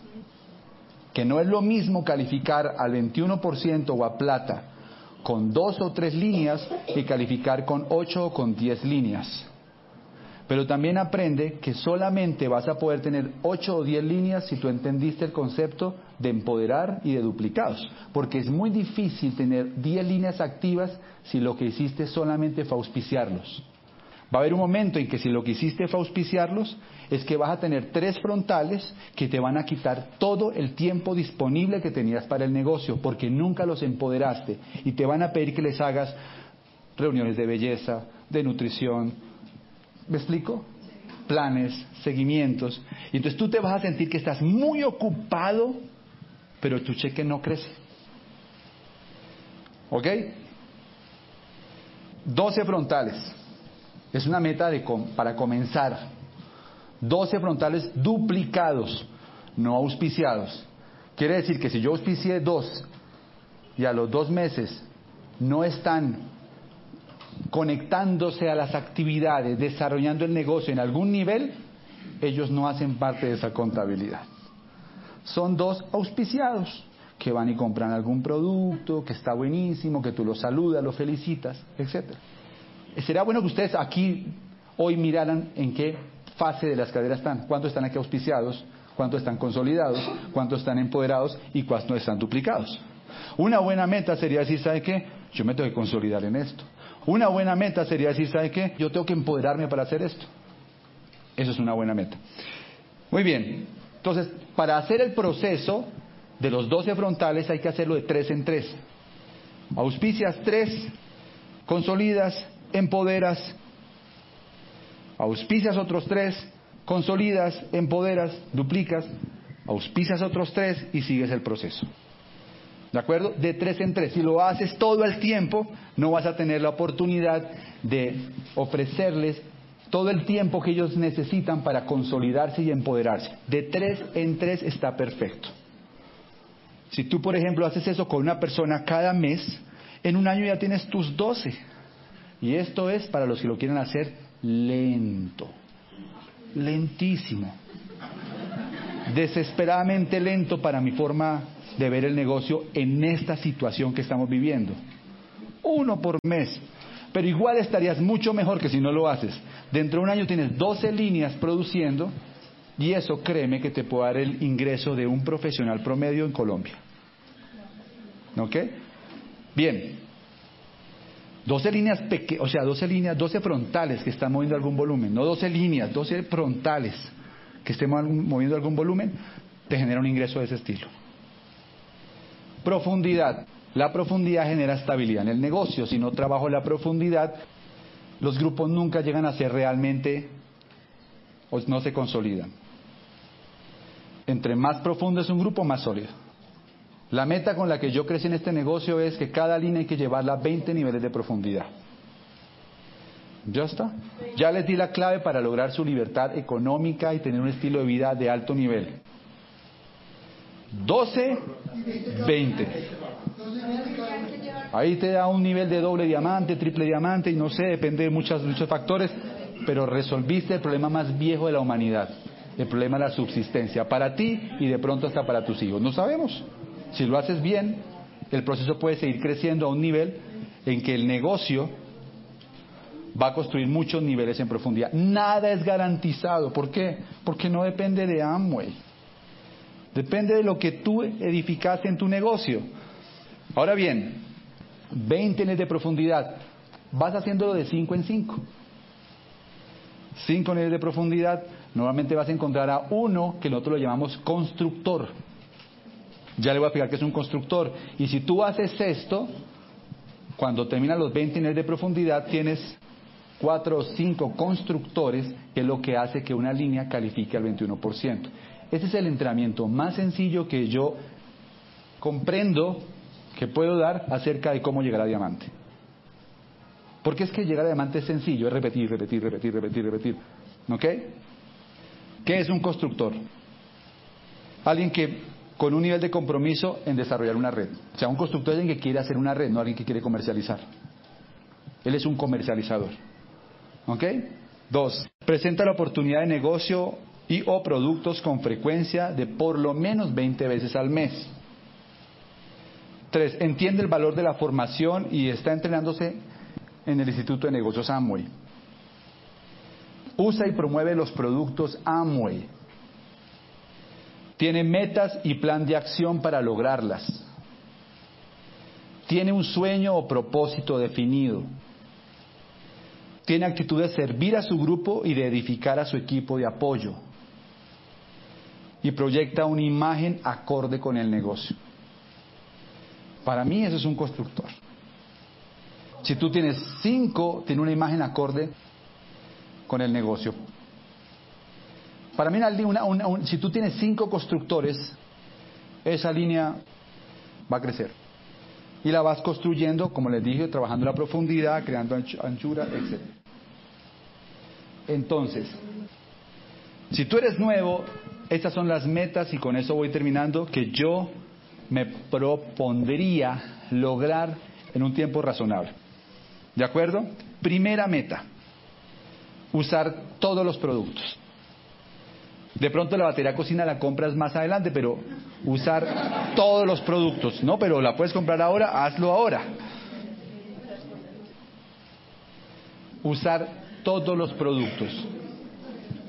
Que no es lo mismo calificar al 21% o a plata con dos o tres líneas que calificar con ocho o con diez líneas. Pero también aprende que solamente vas a poder tener ocho o diez líneas si tú entendiste el concepto de empoderar y de duplicados. Porque es muy difícil tener diez líneas activas si lo que hiciste solamente fue auspiciarlos. Va a haber un momento en que si lo que hiciste fue auspiciarlos, es que vas a tener tres frontales que te van a quitar todo el tiempo disponible que tenías para el negocio, porque nunca los empoderaste. Y te van a pedir que les hagas reuniones de belleza, de nutrición. ¿Me explico? Planes, seguimientos. Y entonces tú te vas a sentir que estás muy ocupado, pero tu cheque no crece. ¿Ok? 12 frontales. Es una meta de para comenzar. 12 frontales duplicados, no auspiciados. Quiere decir que si yo auspicié dos y a los dos meses no están conectándose a las actividades, desarrollando el negocio en algún nivel, ellos no hacen parte de esa contabilidad. Son dos auspiciados que van y compran algún producto que está buenísimo, que tú los saludas, los felicitas, etcétera. Sería bueno que ustedes aquí hoy miraran en qué fase de la escalera están, cuántos están aquí auspiciados, cuántos están consolidados, cuántos están empoderados y cuántos están duplicados. Una buena meta sería decir, ¿sabe qué? Yo me tengo que consolidar en esto. Una buena meta sería decir, ¿sabe qué? Yo tengo que empoderarme para hacer esto. Eso es una buena meta. Muy bien. Entonces, para hacer el proceso de los 12 frontales hay que hacerlo de tres en tres. Auspicias tres, consolidas empoderas, auspicias otros tres, consolidas, empoderas, duplicas, auspicias otros tres y sigues el proceso. ¿De acuerdo? De tres en tres. Si lo haces todo el tiempo, no vas a tener la oportunidad de ofrecerles todo el tiempo que ellos necesitan para consolidarse y empoderarse. De tres en tres está perfecto. Si tú, por ejemplo, haces eso con una persona cada mes, en un año ya tienes tus doce. Y esto es para los que lo quieren hacer lento, lentísimo, desesperadamente lento para mi forma de ver el negocio en esta situación que estamos viviendo. Uno por mes, pero igual estarías mucho mejor que si no lo haces. Dentro de un año tienes 12 líneas produciendo y eso créeme que te puede dar el ingreso de un profesional promedio en Colombia. ¿Ok? Bien, 12 líneas o sea, 12 líneas, 12 frontales que están moviendo algún volumen, no 12 líneas, 12 frontales que estén moviendo algún volumen, te genera un ingreso de ese estilo. Profundidad. La profundidad genera estabilidad en el negocio. Si no trabajo la profundidad, los grupos nunca llegan a ser realmente o no se consolidan. Entre más profundo es un grupo, más sólido. La meta con la que yo crecí en este negocio es que cada línea hay que llevarla a 20 niveles de profundidad. ¿Ya está? Ya les di la clave para lograr su libertad económica y tener un estilo de vida de alto nivel. 12, 20. Ahí te da un nivel de doble diamante, triple diamante, y no sé, depende de muchos, muchos factores, pero resolviste el problema más viejo de la humanidad, el problema de la subsistencia, para ti y de pronto hasta para tus hijos. No sabemos. Si lo haces bien, el proceso puede seguir creciendo a un nivel en que el negocio va a construir muchos niveles en profundidad. Nada es garantizado. ¿Por qué? Porque no depende de Amway. Depende de lo que tú edificaste en tu negocio. Ahora bien, 20 niveles de profundidad. Vas haciéndolo de 5 en 5. 5 niveles de profundidad. Normalmente vas a encontrar a uno que nosotros lo llamamos constructor. Ya le voy a explicar que es un constructor. Y si tú haces esto, cuando terminan los 20 niveles de profundidad, tienes cuatro o cinco constructores, que es lo que hace que una línea califique al 21%. Ese es el entrenamiento más sencillo que yo comprendo que puedo dar acerca de cómo llegar a diamante. Porque es que llegar a diamante es sencillo, es repetir, repetir, repetir, repetir, repetir. ¿Ok? ¿Qué es un constructor? Alguien que con un nivel de compromiso en desarrollar una red. O sea, un constructor es alguien que quiere hacer una red, no alguien que quiere comercializar. Él es un comercializador. ¿Ok? Dos, presenta la oportunidad de negocio y o productos con frecuencia de por lo menos 20 veces al mes. Tres, entiende el valor de la formación y está entrenándose en el Instituto de Negocios Amway. Usa y promueve los productos Amway. Tiene metas y plan de acción para lograrlas. Tiene un sueño o propósito definido. Tiene actitud de servir a su grupo y de edificar a su equipo de apoyo. Y proyecta una imagen acorde con el negocio. Para mí eso es un constructor. Si tú tienes cinco, tiene una imagen acorde con el negocio. Para mí, si tú tienes cinco constructores, esa línea va a crecer. Y la vas construyendo, como les dije, trabajando la profundidad, creando anchura, etc. Entonces, si tú eres nuevo, estas son las metas y con eso voy terminando que yo me propondría lograr en un tiempo razonable. ¿De acuerdo? Primera meta, usar todos los productos. De pronto la batería cocina la compras más adelante, pero usar todos los productos. No, pero la puedes comprar ahora, hazlo ahora. Usar todos los productos.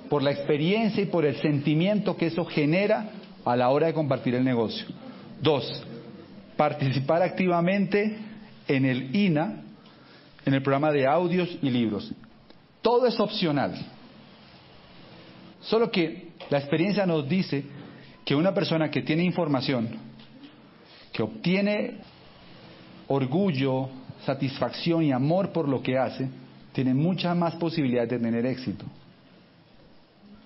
Por la experiencia y por el sentimiento que eso genera a la hora de compartir el negocio. Dos, participar activamente en el INA, en el programa de audios y libros. Todo es opcional. Solo que la experiencia nos dice que una persona que tiene información, que obtiene orgullo, satisfacción y amor por lo que hace, tiene muchas más posibilidades de tener éxito.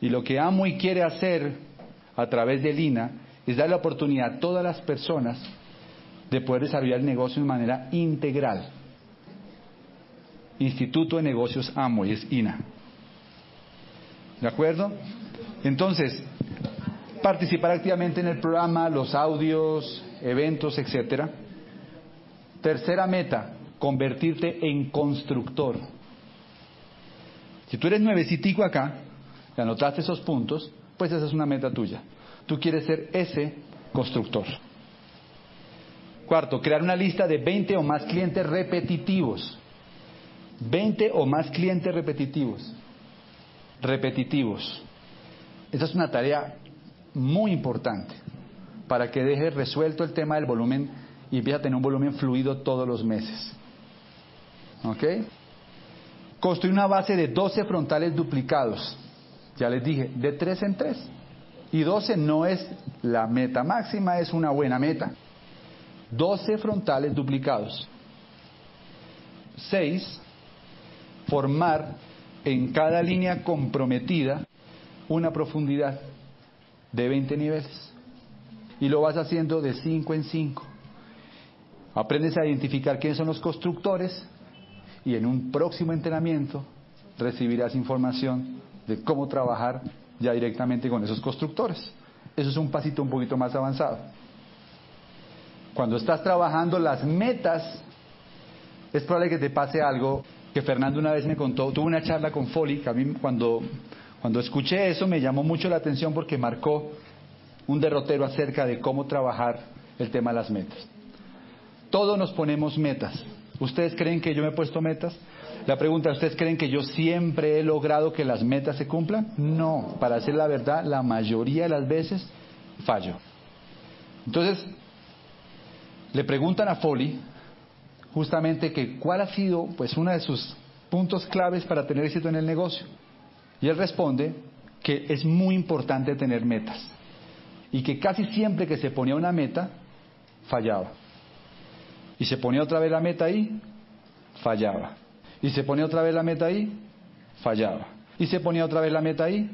Y lo que amo y quiere hacer a través de Lina es dar la oportunidad a todas las personas de poder desarrollar el negocio de manera integral. Instituto de Negocios Amo y es INA. ¿De acuerdo? Entonces, participar activamente en el programa, los audios, eventos, etcétera. Tercera meta, convertirte en constructor. Si tú eres nuevecitico acá, y anotaste esos puntos, pues esa es una meta tuya. Tú quieres ser ese constructor. Cuarto, crear una lista de 20 o más clientes repetitivos. 20 o más clientes repetitivos. Repetitivos. Esa es una tarea muy importante para que deje resuelto el tema del volumen y empiece a tener un volumen fluido todos los meses. ¿Ok? Construir una base de 12 frontales duplicados. Ya les dije, de 3 en 3. Y 12 no es la meta máxima, es una buena meta. 12 frontales duplicados. 6. Formar en cada línea comprometida una profundidad de 20 niveles. Y lo vas haciendo de 5 en 5. Aprendes a identificar quiénes son los constructores y en un próximo entrenamiento recibirás información de cómo trabajar ya directamente con esos constructores. eso es un pasito un poquito más avanzado. Cuando estás trabajando las metas, es probable que te pase algo que Fernando una vez me contó. Tuve una charla con Foley, que a mí cuando, cuando escuché eso me llamó mucho la atención porque marcó un derrotero acerca de cómo trabajar el tema de las metas. Todos nos ponemos metas. ¿Ustedes creen que yo me he puesto metas? La pregunta, ¿ustedes creen que yo siempre he logrado que las metas se cumplan? No, para decir la verdad, la mayoría de las veces fallo. Entonces, le preguntan a Foley justamente que cuál ha sido pues uno de sus puntos claves para tener éxito en el negocio. Y él responde que es muy importante tener metas y que casi siempre que se ponía una meta, fallaba. Y se ponía otra vez la meta ahí, fallaba. Y se ponía otra vez la meta ahí, fallaba. Y se ponía otra vez la meta ahí,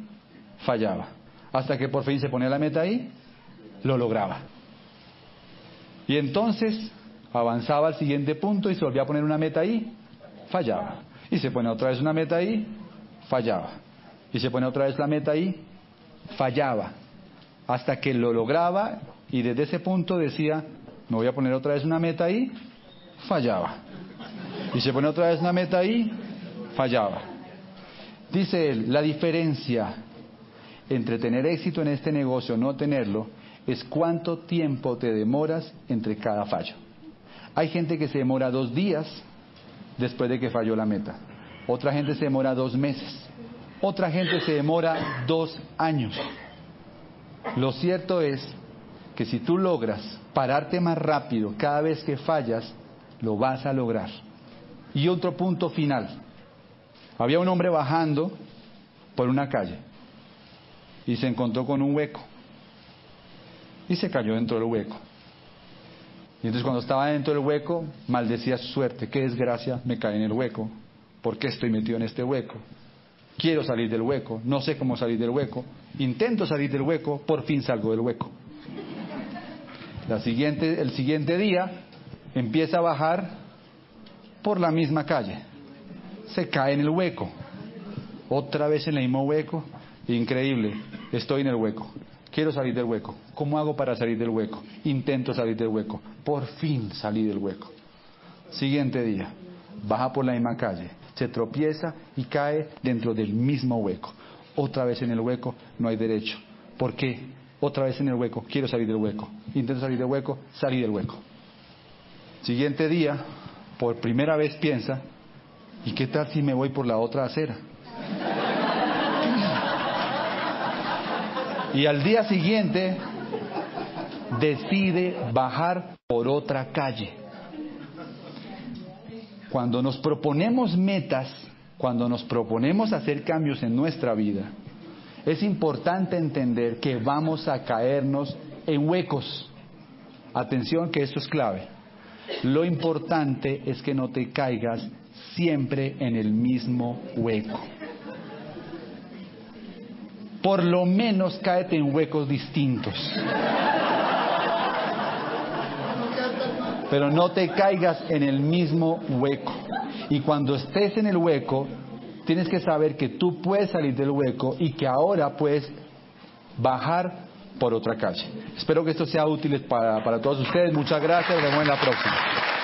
fallaba. Hasta que por fin se ponía la meta ahí, lo lograba. Y entonces avanzaba al siguiente punto y se volvía a poner una meta ahí, fallaba. Y se pone otra vez una meta ahí, fallaba. Y se pone otra vez la meta ahí, fallaba. Hasta que lo lograba y desde ese punto decía, me voy a poner otra vez una meta ahí, fallaba. Y se pone otra vez una meta ahí, fallaba. Dice él, la diferencia entre tener éxito en este negocio o no tenerlo es cuánto tiempo te demoras entre cada fallo. Hay gente que se demora dos días después de que falló la meta. Otra gente se demora dos meses. Otra gente se demora dos años. Lo cierto es que si tú logras pararte más rápido cada vez que fallas, lo vas a lograr. Y otro punto final. Había un hombre bajando por una calle y se encontró con un hueco y se cayó dentro del hueco. Y entonces cuando estaba dentro del hueco, maldecía su suerte. Qué desgracia, me cae en el hueco. ¿Por qué estoy metido en este hueco? Quiero salir del hueco, no sé cómo salir del hueco. Intento salir del hueco, por fin salgo del hueco. El siguiente día empieza a bajar por la misma calle. Se cae en el hueco. Otra vez en el mismo hueco. Increíble. Estoy en el hueco. Quiero salir del hueco. ¿Cómo hago para salir del hueco? Intento salir del hueco. Por fin salí del hueco. Siguiente día. Baja por la misma calle. Se tropieza y cae dentro del mismo hueco. Otra vez en el hueco. No hay derecho. ¿Por qué? Otra vez en el hueco. Quiero salir del hueco. Intento salir del hueco. Salí del hueco. Siguiente día. Por primera vez piensa. ¿Y qué tal si me voy por la otra acera? Y al día siguiente decide bajar por otra calle. Cuando nos proponemos metas, cuando nos proponemos hacer cambios en nuestra vida, es importante entender que vamos a caernos en huecos. Atención que esto es clave. Lo importante es que no te caigas siempre en el mismo hueco. Por lo menos cáete en huecos distintos. Pero no te caigas en el mismo hueco. Y cuando estés en el hueco, tienes que saber que tú puedes salir del hueco y que ahora puedes bajar por otra calle. Espero que esto sea útil para, para todos ustedes. Muchas gracias. Nos vemos en la próxima.